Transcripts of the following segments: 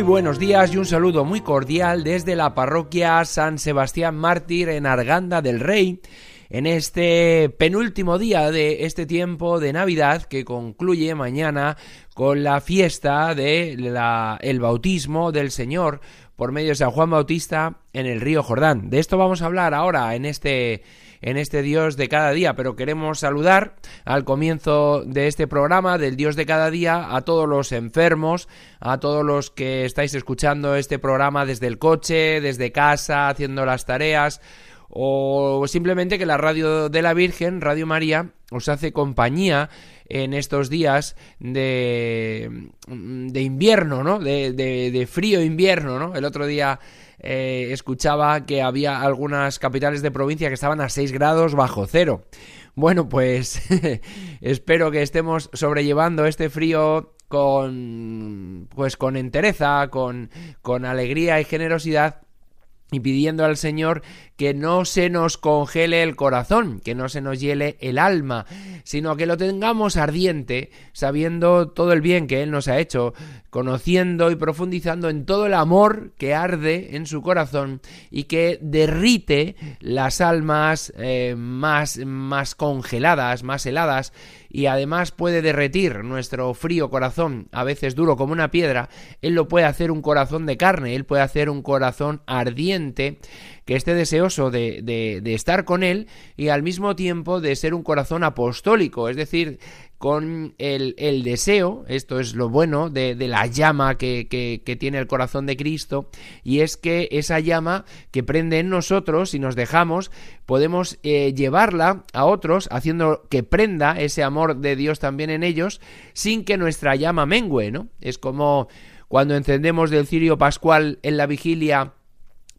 Muy buenos días y un saludo muy cordial desde la parroquia San Sebastián Mártir en Arganda del Rey, en este penúltimo día de este tiempo de Navidad que concluye mañana con la fiesta de el bautismo del Señor por medio de San Juan Bautista en el río Jordán. De esto vamos a hablar ahora en este en este Dios de cada día, pero queremos saludar al comienzo de este programa del Dios de cada día a todos los enfermos, a todos los que estáis escuchando este programa desde el coche, desde casa, haciendo las tareas o simplemente que la radio de la Virgen, Radio María, os hace compañía en estos días de, de invierno, ¿no? De, de, de frío invierno, ¿no? El otro día eh, escuchaba que había algunas capitales de provincia que estaban a 6 grados bajo cero. Bueno, pues espero que estemos sobrellevando este frío con pues con entereza, con, con alegría y generosidad y pidiendo al Señor que no se nos congele el corazón, que no se nos hiele el alma, sino que lo tengamos ardiente, sabiendo todo el bien que Él nos ha hecho, conociendo y profundizando en todo el amor que arde en su corazón y que derrite las almas eh, más, más congeladas, más heladas, y además puede derretir nuestro frío corazón, a veces duro como una piedra, Él lo puede hacer un corazón de carne, Él puede hacer un corazón ardiente que esté deseoso de, de, estar con Él y al mismo tiempo de ser un corazón apostólico, es decir, con el, el deseo, esto es lo bueno de, de la llama que, que, tiene el corazón de Cristo, y es que esa llama que prende en nosotros, si nos dejamos, podemos eh, llevarla a otros, haciendo que prenda ese amor de Dios también en ellos, sin que nuestra llama mengue, ¿no? Es como cuando encendemos del cirio pascual en la vigilia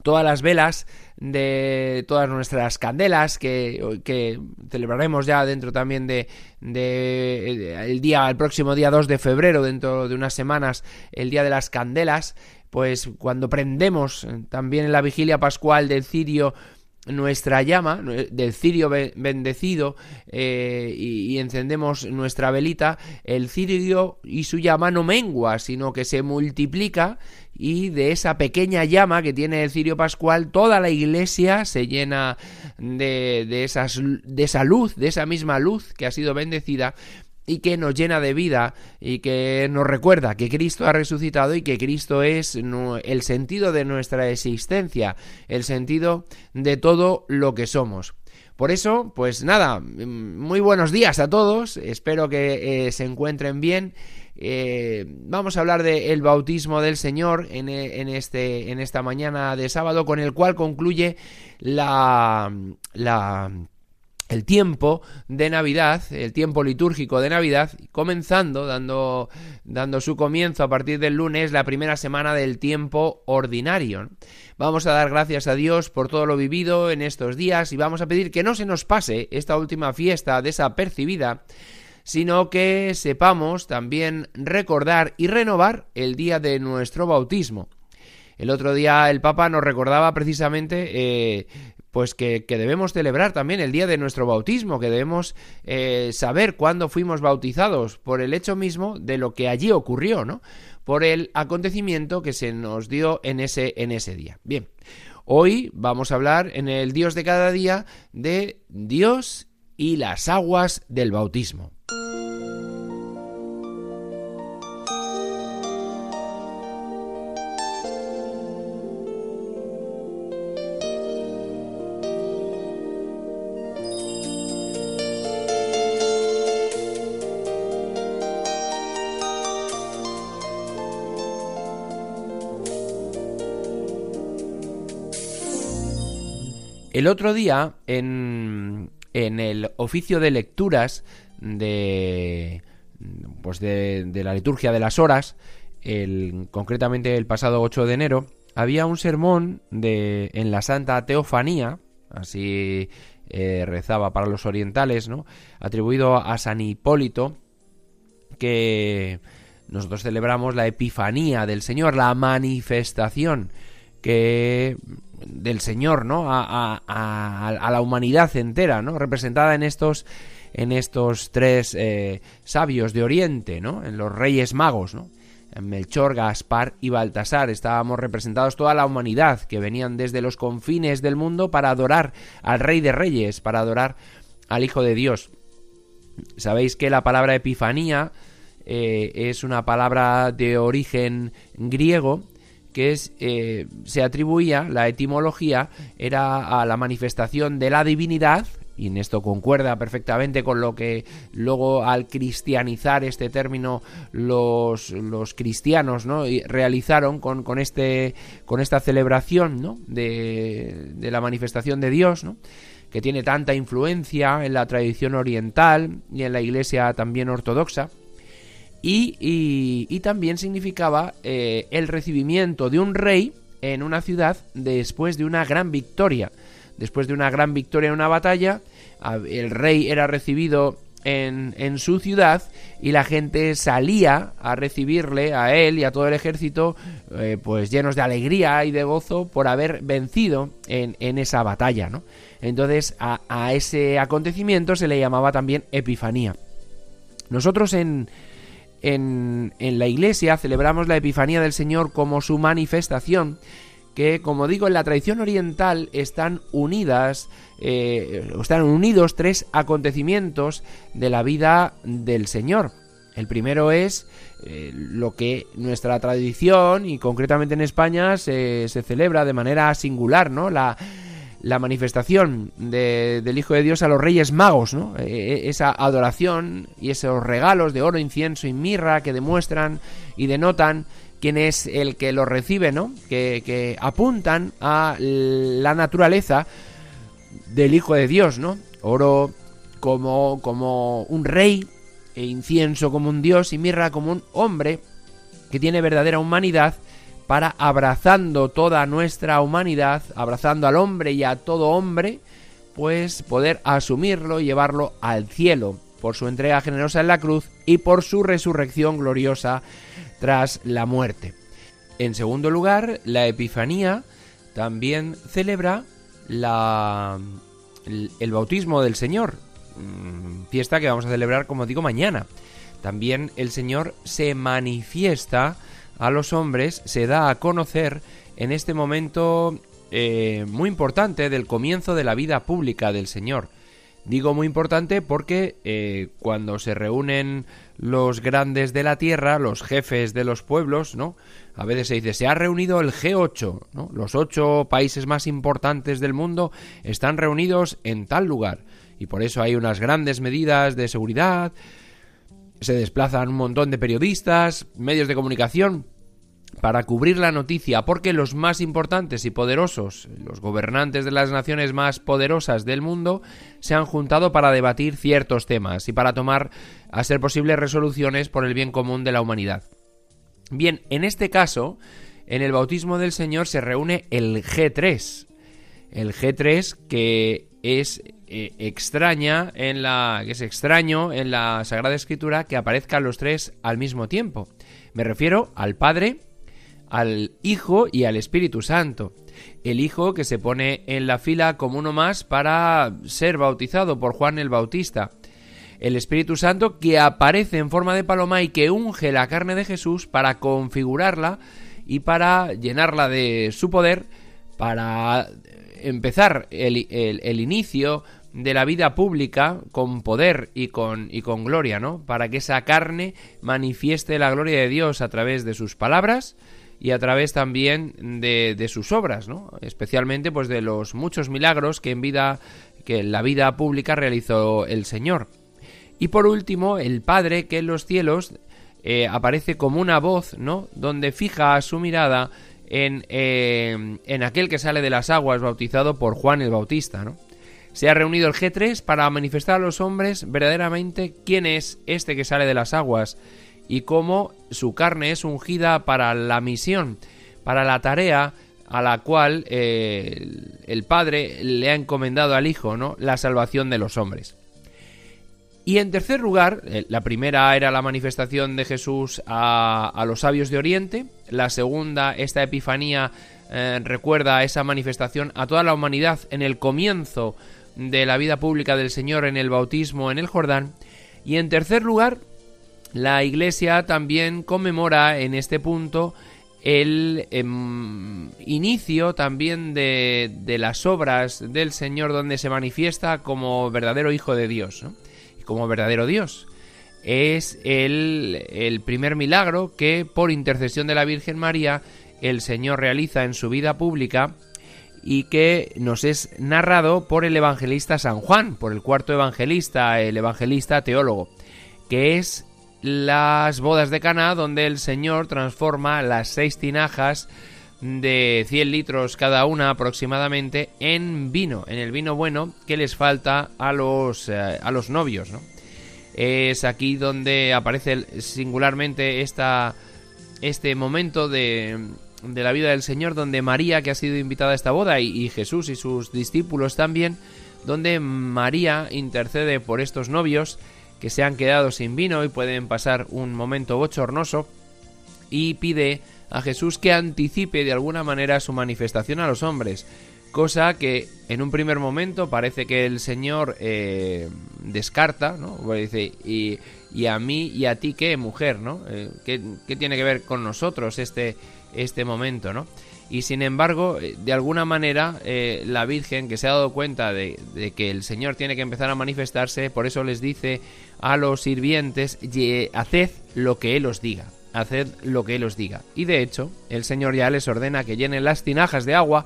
todas las velas de todas nuestras candelas que, celebraremos ya dentro también de, de, el día el próximo día 2 de febrero dentro de unas semanas el día de las candelas pues cuando prendemos también en la vigilia pascual del cirio nuestra llama del cirio bendecido eh, y, encendemos nuestra velita, el cirio y su llama no mengua, sino que se multiplica y de esa pequeña llama que tiene el cirio pascual, toda la iglesia se llena de, de, esas, de esa luz, de esa misma luz que ha sido bendecida y que nos llena de vida y que nos recuerda que Cristo ha resucitado y que Cristo es el sentido de nuestra existencia, el sentido de todo lo que somos. Por eso, pues nada, muy buenos días a todos, espero que eh, se encuentren bien. Eh, vamos a hablar del el bautismo del Señor en, en, este, en esta mañana de sábado, con el cual concluye la, la el tiempo de Navidad, el tiempo litúrgico de Navidad, comenzando, dando, dando su comienzo a partir del lunes, la primera semana del tiempo ordinario. Vamos a dar gracias a Dios por todo lo vivido en estos días y vamos a pedir que no se nos pase esta última fiesta desapercibida, sino que sepamos también recordar y renovar el día de nuestro bautismo. El otro día el Papa nos recordaba precisamente eh, pues que, debemos celebrar también el día de nuestro bautismo, que debemos eh, saber cuándo fuimos bautizados por el hecho mismo de lo que allí ocurrió, ¿no? Por el acontecimiento que se nos dio en ese, en ese día. Bien, hoy vamos a hablar en el Dios de cada día de Dios y las aguas del bautismo. El otro día, en, en el oficio de lecturas de, pues de, de la liturgia de las horas, el, concretamente el pasado 8 de enero, había un sermón de, en la Santa Teofanía, así eh, rezaba para los orientales, ¿no? atribuido a San Hipólito, que nosotros celebramos la Epifanía del Señor, la manifestación que del Señor, ¿no? A, la humanidad entera, ¿no? Representada en estos en estos tres eh, sabios de Oriente, ¿no? En los Reyes Magos, ¿no? Melchor, Gaspar y Baltasar estábamos representados toda la humanidad que venían desde los confines del mundo para adorar al Rey de Reyes, para adorar al Hijo de Dios. Sabéis que la palabra Epifanía eh, es una palabra de origen griego que es, eh, se atribuía, la etimología era a la manifestación de la divinidad, y en esto concuerda perfectamente con lo que luego al cristianizar este término los, los cristianos ¿no? realizaron con, con, este, con esta celebración ¿no? de, de la manifestación de Dios, ¿no? que tiene tanta influencia en la tradición oriental y en la iglesia también ortodoxa. Y, también significaba eh, el recibimiento de un rey en una ciudad después de una gran victoria. Después de una gran victoria en una batalla, el rey era recibido en, su ciudad y la gente salía a recibirle a él y a todo el ejército eh, pues llenos de alegría y de gozo por haber vencido en, en esa batalla ¿no? entonces a, a, ese acontecimiento se le llamaba también epifanía nosotros en, en, en la iglesia celebramos la epifanía del Señor como su manifestación que, como digo, en la tradición oriental están unidas, eh, están unidos tres acontecimientos de la vida del Señor. El primero es eh, lo que nuestra tradición, y concretamente en España, se, se celebra de manera singular, ¿no? La, la manifestación de, del Hijo de Dios a los Reyes Magos, ¿no? E, e, esa adoración y esos regalos de oro, incienso y mirra que demuestran y denotan quién es el que lo recibe, ¿no? Que, apuntan a la naturaleza del Hijo de Dios, ¿no? Oro como, como un rey, e incienso como un dios y mirra como un hombre que tiene verdadera humanidad para abrazando toda nuestra humanidad, abrazando al hombre y a todo hombre, pues poder asumirlo y llevarlo al cielo por su entrega generosa en la cruz y por su resurrección gloriosa tras la muerte. En segundo lugar, la Epifanía también celebra la, el, bautismo del Señor, mm, fiesta que vamos a celebrar, como digo, mañana. También el Señor se manifiesta a los hombres, se da a conocer en este momento eh, muy importante del comienzo de la vida pública del Señor. Digo muy importante porque eh, cuando se reúnen los grandes de la tierra, los jefes de los pueblos, ¿no? A veces se dice, se ha reunido el G8, ¿no? Los ocho países más importantes del mundo están reunidos en tal lugar. Y por eso hay unas grandes medidas de seguridad, se desplazan un montón de periodistas, medios de comunicación, para cubrir la noticia, porque los más importantes y poderosos, los gobernantes de las naciones más poderosas del mundo, se han juntado para debatir ciertos temas y para tomar, a ser posible, resoluciones por el bien común de la humanidad. Bien, en este caso, en el bautismo del Señor se reúne el G3. El G3 que es eh, extraña en la que es extraño en la Sagrada Escritura que aparezcan los tres al mismo tiempo. Me refiero al Padre, al Hijo y al Espíritu Santo. El Hijo que se pone en la fila como uno más para ser bautizado por Juan el Bautista. El Espíritu Santo que aparece en forma de paloma y que unge la carne de Jesús para configurarla y para llenarla de su poder, para empezar el, el, inicio de la vida pública con poder y con, y con gloria, ¿no? Para que esa carne manifieste la gloria de Dios a través de sus palabras, y a través también de, de sus obras, ¿no? especialmente pues de los muchos milagros que en vida que en la vida pública realizó el Señor. Y por último, el Padre que en los cielos eh, aparece como una voz, ¿no? Donde fija su mirada en, eh, en aquel que sale de las aguas bautizado por Juan el Bautista, ¿no? Se ha reunido el G3 para manifestar a los hombres verdaderamente quién es este que sale de las aguas y cómo su carne es ungida para la misión, para la tarea a la cual eh, el Padre le ha encomendado al Hijo, ¿no? La salvación de los hombres. Y en tercer lugar, eh, la primera era la manifestación de Jesús a, los sabios de Oriente, la segunda, esta Epifanía, eh, recuerda esa manifestación a toda la humanidad en el comienzo de la vida pública del Señor en el bautismo en el Jordán, y en tercer lugar, la Iglesia también conmemora en este punto el em, inicio también de, de, las obras del Señor donde se manifiesta como verdadero Hijo de Dios, como verdadero Dios. Es el, el primer milagro que por intercesión de la Virgen María el Señor realiza en su vida pública y que nos es narrado por el evangelista San Juan, por el cuarto evangelista, el evangelista teólogo, que es las bodas de Cana, donde el Señor transforma las seis tinajas de 100 litros cada una aproximadamente en vino, en el vino bueno que les falta a los, eh, a los novios. ¿no? Es aquí donde aparece singularmente esta, este momento de, de, la vida del Señor, donde María, que ha sido invitada a esta boda, y Jesús y sus discípulos también, donde María intercede por estos novios que se han quedado sin vino y pueden pasar un momento bochornoso y pide a Jesús que anticipe de alguna manera su manifestación a los hombres, cosa que en un primer momento parece que el Señor eh, descarta, ¿no? dice, y, y, a mí y a ti qué, mujer, ¿no? Eh, ¿qué, ¿qué, tiene que ver con nosotros este, este momento, ¿no? Y sin embargo, eh, de alguna manera, eh, la Virgen, que se ha dado cuenta de, que el Señor tiene que empezar a manifestarse, por eso les dice a los sirvientes, haced lo que Él os diga, haced lo que Él os diga. Y de hecho, el Señor ya les ordena que llenen las tinajas de agua,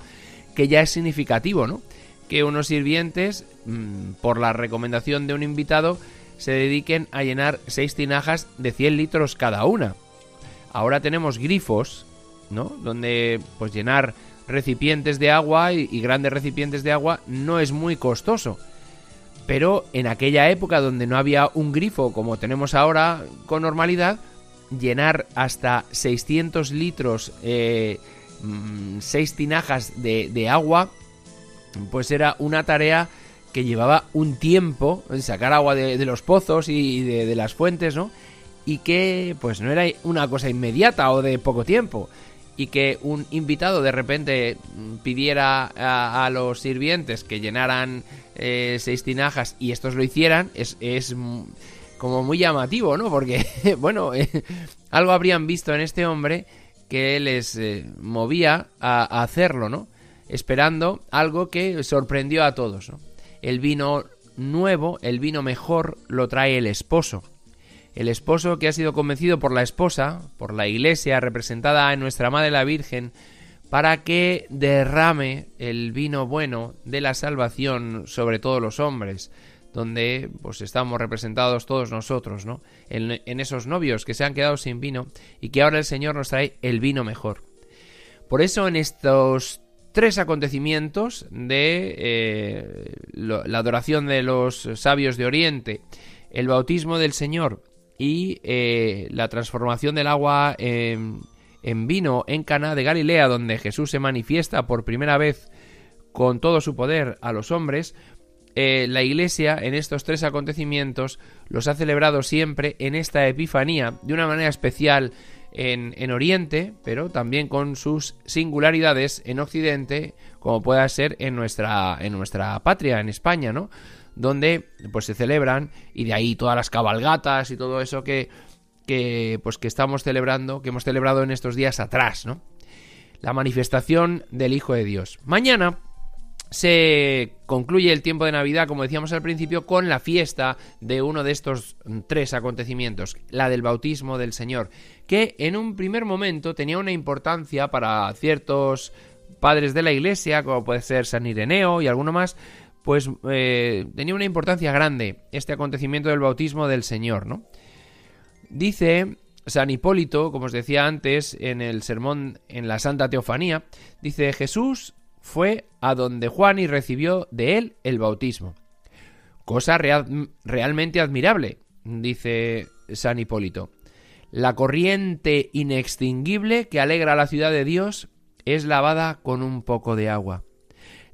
que ya es significativo, ¿no? Que unos sirvientes, mm, por la recomendación de un invitado, se dediquen a llenar seis tinajas de 100 litros cada una. Ahora tenemos grifos ¿no? Donde pues llenar recipientes de agua y, grandes recipientes de agua no es muy costoso. Pero en aquella época donde no había un grifo como tenemos ahora con normalidad, llenar hasta 600 litros, eh, 6 mm, tinajas de, agua, pues era una tarea que llevaba un tiempo, sacar agua de, los pozos y de, de, las fuentes, ¿no? Y que pues no era una cosa inmediata o de poco tiempo, y que un invitado de repente pidiera a, los sirvientes que llenaran eh, seis tinajas y estos lo hicieran, es, es como muy llamativo, ¿no? Porque, bueno, algo habrían visto en este hombre que les eh, movía a, hacerlo, ¿no? Esperando algo que sorprendió a todos. El vino nuevo, el vino mejor, lo trae el esposo. El esposo que ha sido convencido por la esposa, por la iglesia representada en nuestra Madre la Virgen, para que derrame el vino bueno de la salvación sobre todos los hombres, donde pues estamos representados todos nosotros, ¿no? En, esos novios que se han quedado sin vino y que ahora el Señor nos trae el vino mejor. Por eso en estos tres acontecimientos de eh, la adoración de los sabios de Oriente, el bautismo del Señor y eh, la transformación del agua en, vino en Cana de Galilea, donde Jesús se manifiesta por primera vez con todo su poder a los hombres, eh, la Iglesia en estos tres acontecimientos los ha celebrado siempre en esta Epifanía, de una manera especial en, en, Oriente, pero también con sus singularidades en Occidente, como pueda ser en nuestra, en nuestra patria, en España, ¿no? Donde pues se celebran y de ahí todas las cabalgatas y todo eso que, que pues que estamos celebrando, que hemos celebrado en estos días atrás, ¿no? La manifestación del Hijo de Dios. Mañana se concluye el tiempo de Navidad, como decíamos al principio, con la fiesta de uno de estos tres acontecimientos, la del bautismo del Señor, que en un primer momento tenía una importancia para ciertos padres de la Iglesia, como puede ser San Ireneo y alguno más, pues eh, tenía una importancia grande este acontecimiento del bautismo del Señor, ¿no? Dice San Hipólito, como os decía antes en el sermón en la Santa Teofanía, dice Jesús fue a donde Juan y recibió de él el bautismo. Cosa realmente admirable, dice San Hipólito. La corriente inextinguible que alegra a la ciudad de Dios es lavada con un poco de agua.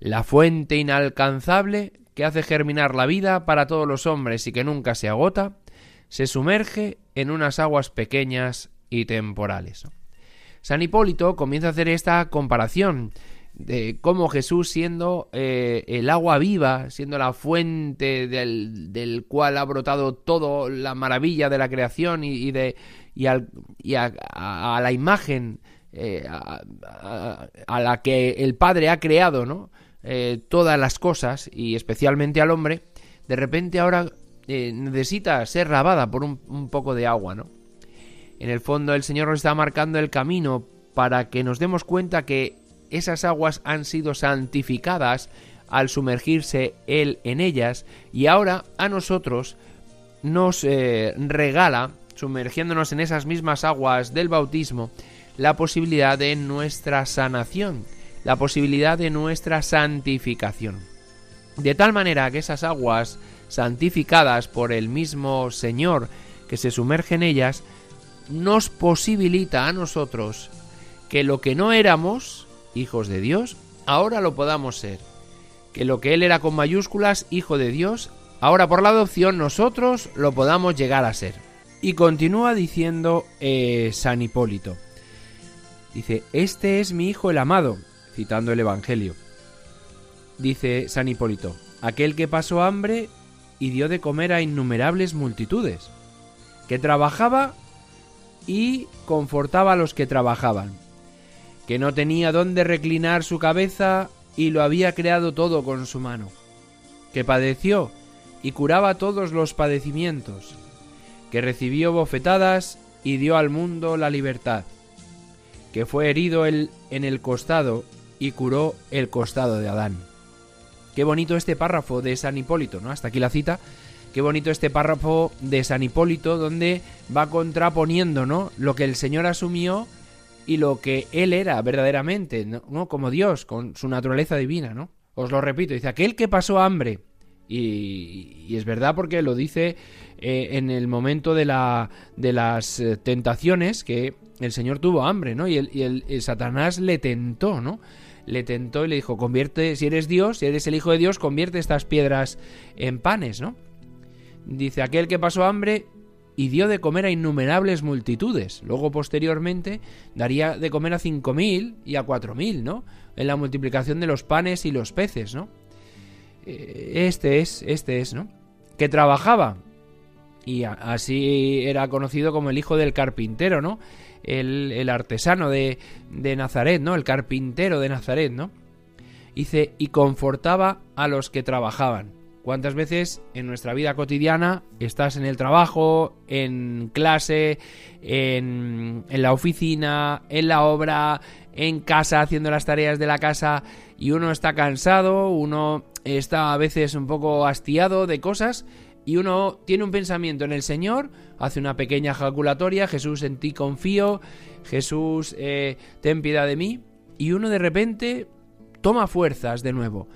La fuente inalcanzable que hace germinar la vida para todos los hombres y que nunca se agota, se sumerge en unas aguas pequeñas y temporales. San Hipólito comienza a hacer esta comparación de cómo Jesús siendo eh, el agua viva, siendo la fuente del, cual ha brotado toda la maravilla de la creación y, de, y, a, la imagen eh, a, la que el Padre ha creado ¿no? Eh, todas las cosas y especialmente al hombre, de repente ahora necesita ser lavada por un, un poco de agua, ¿no? En el fondo el Señor nos está marcando el camino para que nos demos cuenta que esas aguas han sido santificadas al sumergirse Él en ellas y ahora a nosotros nos eh, regala, sumergiéndonos en esas mismas aguas del bautismo, la posibilidad de nuestra sanación, la posibilidad de nuestra santificación. De tal manera que esas aguas santificadas por el mismo Señor que se sumerge en ellas, nos posibilita a nosotros que lo que no éramos, hijos de Dios, ahora lo podamos ser. Que lo que Él era con mayúsculas, hijo de Dios, ahora por la adopción nosotros lo podamos llegar a ser. Y continúa diciendo eh, San Hipólito. Dice, este es mi hijo el amado, citando el Evangelio. Dice San Hipólito, aquel que pasó hambre y dio de comer a innumerables multitudes, que trabajaba y confortaba a los que trabajaban, que no tenía dónde reclinar su cabeza y lo había creado todo con su mano, que padeció y curaba todos los padecimientos, que recibió bofetadas y dio al mundo la libertad, que fue herido en el costado y curó el costado de Adán. Qué bonito este párrafo de San Hipólito, ¿no? Hasta aquí la cita. Qué bonito este párrafo de San Hipólito donde va contraponiendo, ¿no? Lo que el Señor asumió y lo que él era verdaderamente, ¿no? Como Dios, con su naturaleza divina, ¿no? Os lo repito, dice, aquel que pasó hambre, y, es verdad porque lo dice eh, en el momento de, la, de las eh, tentaciones que el Señor tuvo hambre, ¿no? Y, el, y el, Satanás le tentó, ¿no? Le tentó y le dijo, convierte, si eres Dios, si eres el Hijo de Dios, convierte estas piedras en panes, ¿no? Dice, aquel que pasó hambre y dio de comer a innumerables multitudes. Luego, posteriormente, daría de comer a cinco mil y a cuatro mil, ¿no? En la multiplicación de los panes y los peces, ¿no? Eh, este es, este es, ¿no? Que trabajaba. Y así era conocido como el hijo del carpintero, ¿no? El, artesano de, de Nazaret, ¿no? El carpintero de Nazaret, ¿no? Dice, y confortaba a los que trabajaban. ¿Cuántas veces en nuestra vida cotidiana estás en el trabajo, en clase, en, la oficina, en la obra, en casa haciendo las tareas de la casa y uno está cansado, uno está a veces un poco hastiado de cosas y uno tiene un pensamiento en el Señor, hace una pequeña calculatoria, Jesús en ti confío, Jesús eh, ten piedad de mí y uno de repente toma fuerzas de nuevo,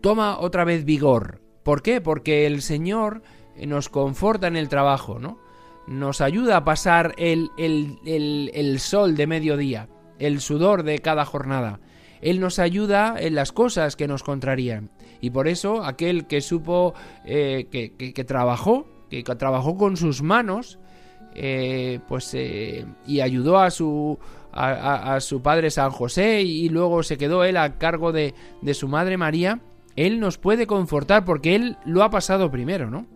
toma otra vez vigor ¿Por qué? Porque el Señor nos conforta en el trabajo, ¿no? Nos ayuda a pasar el, el, sol de mediodía, el sudor de cada jornada. Él nos ayuda en las cosas que nos contrarían. Y por eso aquel que supo, eh, que, trabajó, que trabajó con sus manos, eh, pues eh, y ayudó a su a, su padre San José y, luego se quedó él a cargo de, de su madre María él nos puede confortar porque Él lo ha pasado primero, ¿no?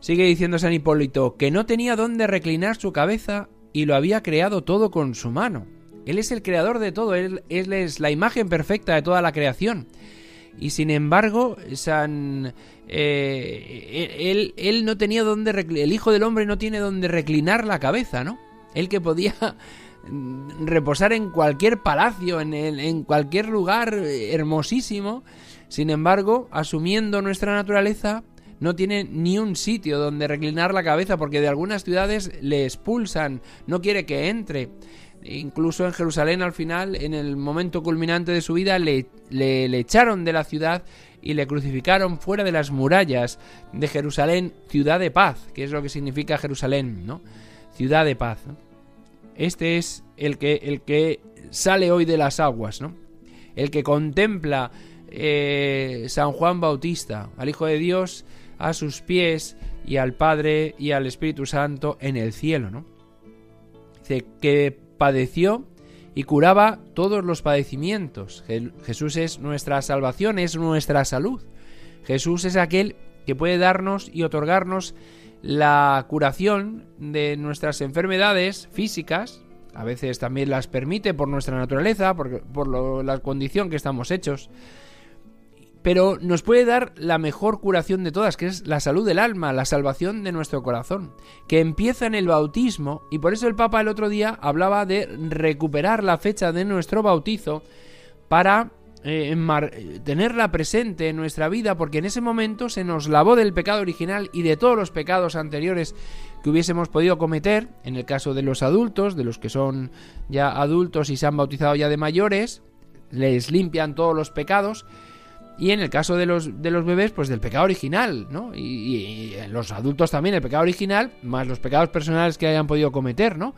Sigue diciendo San Hipólito que no tenía dónde reclinar su cabeza y lo había creado todo con su mano. Él es el creador de todo, él, es la imagen perfecta de toda la creación. Y sin embargo, San, eh, él, no tenía donde el Hijo del Hombre no tiene donde reclinar la cabeza, ¿no? Él que podía reposar en cualquier palacio, en, en cualquier lugar hermosísimo. Sin embargo, asumiendo nuestra naturaleza, no tiene ni un sitio donde reclinar la cabeza porque de algunas ciudades le expulsan, no quiere que entre. Incluso en Jerusalén al final, en el momento culminante de su vida, le, le, echaron de la ciudad y le crucificaron fuera de las murallas de Jerusalén, ciudad de paz, que es lo que significa Jerusalén, ¿no? Ciudad de paz. Este es el que, el que sale hoy de las aguas, ¿no? El que contempla eh, San Juan Bautista, al Hijo de Dios, a sus pies y al Padre y al Espíritu Santo en el cielo, ¿no? Dice que padeció y curaba todos los padecimientos. Jesús es nuestra salvación, es nuestra salud. Jesús es aquel que puede darnos y otorgarnos la curación de nuestras enfermedades físicas, a veces también las permite por nuestra naturaleza, por, por la condición que estamos hechos, pero nos puede dar la mejor curación de todas, que es la salud del alma, la salvación de nuestro corazón, que empieza en el bautismo, y por eso el Papa el otro día hablaba de recuperar la fecha de nuestro bautizo para eh, tenerla presente en nuestra vida, porque en ese momento se nos lavó del pecado original y de todos los pecados anteriores que hubiésemos podido cometer, en el caso de los adultos, de los que son ya adultos y se han bautizado ya de mayores, les limpian todos los pecados, y en el caso de los, de los bebés, pues del pecado original, ¿no? Y, los adultos también el pecado original, más los pecados personales que hayan podido cometer, ¿no?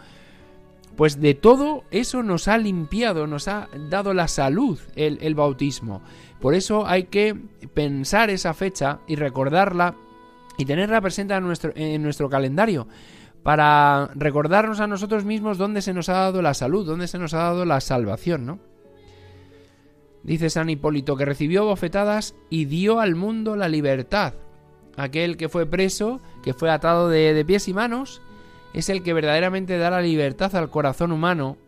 Pues de todo eso nos ha limpiado, nos ha dado la salud el, el bautismo. Por eso hay que pensar esa fecha y recordarla y tenerla presente en nuestro, en nuestro calendario para recordarnos a nosotros mismos dónde se nos ha dado la salud, dónde se nos ha dado la salvación, ¿no? Dice San Hipólito que recibió bofetadas y dio al mundo la libertad. Aquel que fue preso, que fue atado de, pies y manos, es el que verdaderamente da la libertad al corazón humano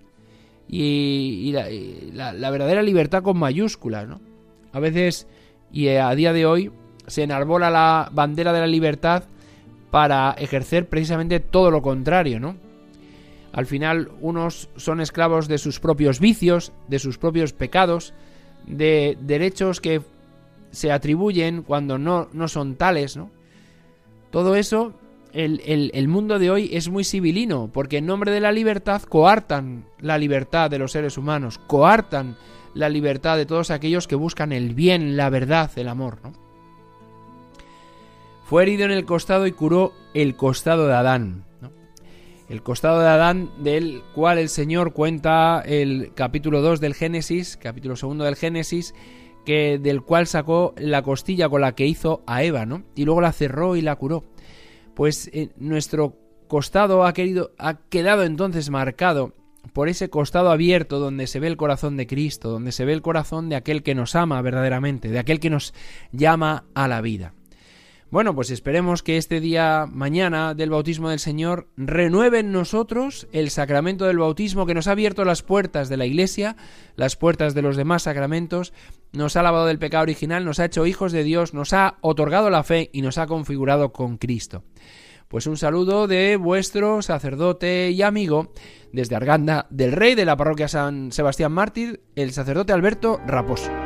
y, la, verdadera libertad con mayúsculas, ¿no? A veces, y a día de hoy, se enarbola la bandera de la libertad para ejercer precisamente todo lo contrario, ¿no? Al final, unos son esclavos de sus propios vicios, de sus propios pecados, de derechos que se atribuyen cuando no, no son tales, ¿no? Todo eso, el, el, mundo de hoy es muy civilino, porque en nombre de la libertad coartan la libertad de los seres humanos, coartan la libertad de todos aquellos que buscan el bien, la verdad, el amor, ¿no? Fue herido en el costado y curó el costado de Adán el costado de Adán, del cual el Señor cuenta el capítulo 2 del Génesis, capítulo segundo del Génesis, que del cual sacó la costilla con la que hizo a Eva, ¿no? Y luego la cerró y la curó. Pues eh, nuestro costado ha querido ha quedado entonces marcado por ese costado abierto donde se ve el corazón de Cristo, donde se ve el corazón de aquel que nos ama verdaderamente, de aquel que nos llama a la vida. Bueno, pues esperemos que este día mañana del bautismo del Señor renueve en nosotros el sacramento del bautismo que nos ha abierto las puertas de la Iglesia, las puertas de los demás sacramentos, nos ha lavado del pecado original, nos ha hecho hijos de Dios, nos ha otorgado la fe y nos ha configurado con Cristo. Pues un saludo de vuestro sacerdote y amigo desde Arganda del Rey de la parroquia San Sebastián Mártir, el sacerdote Alberto Raposo.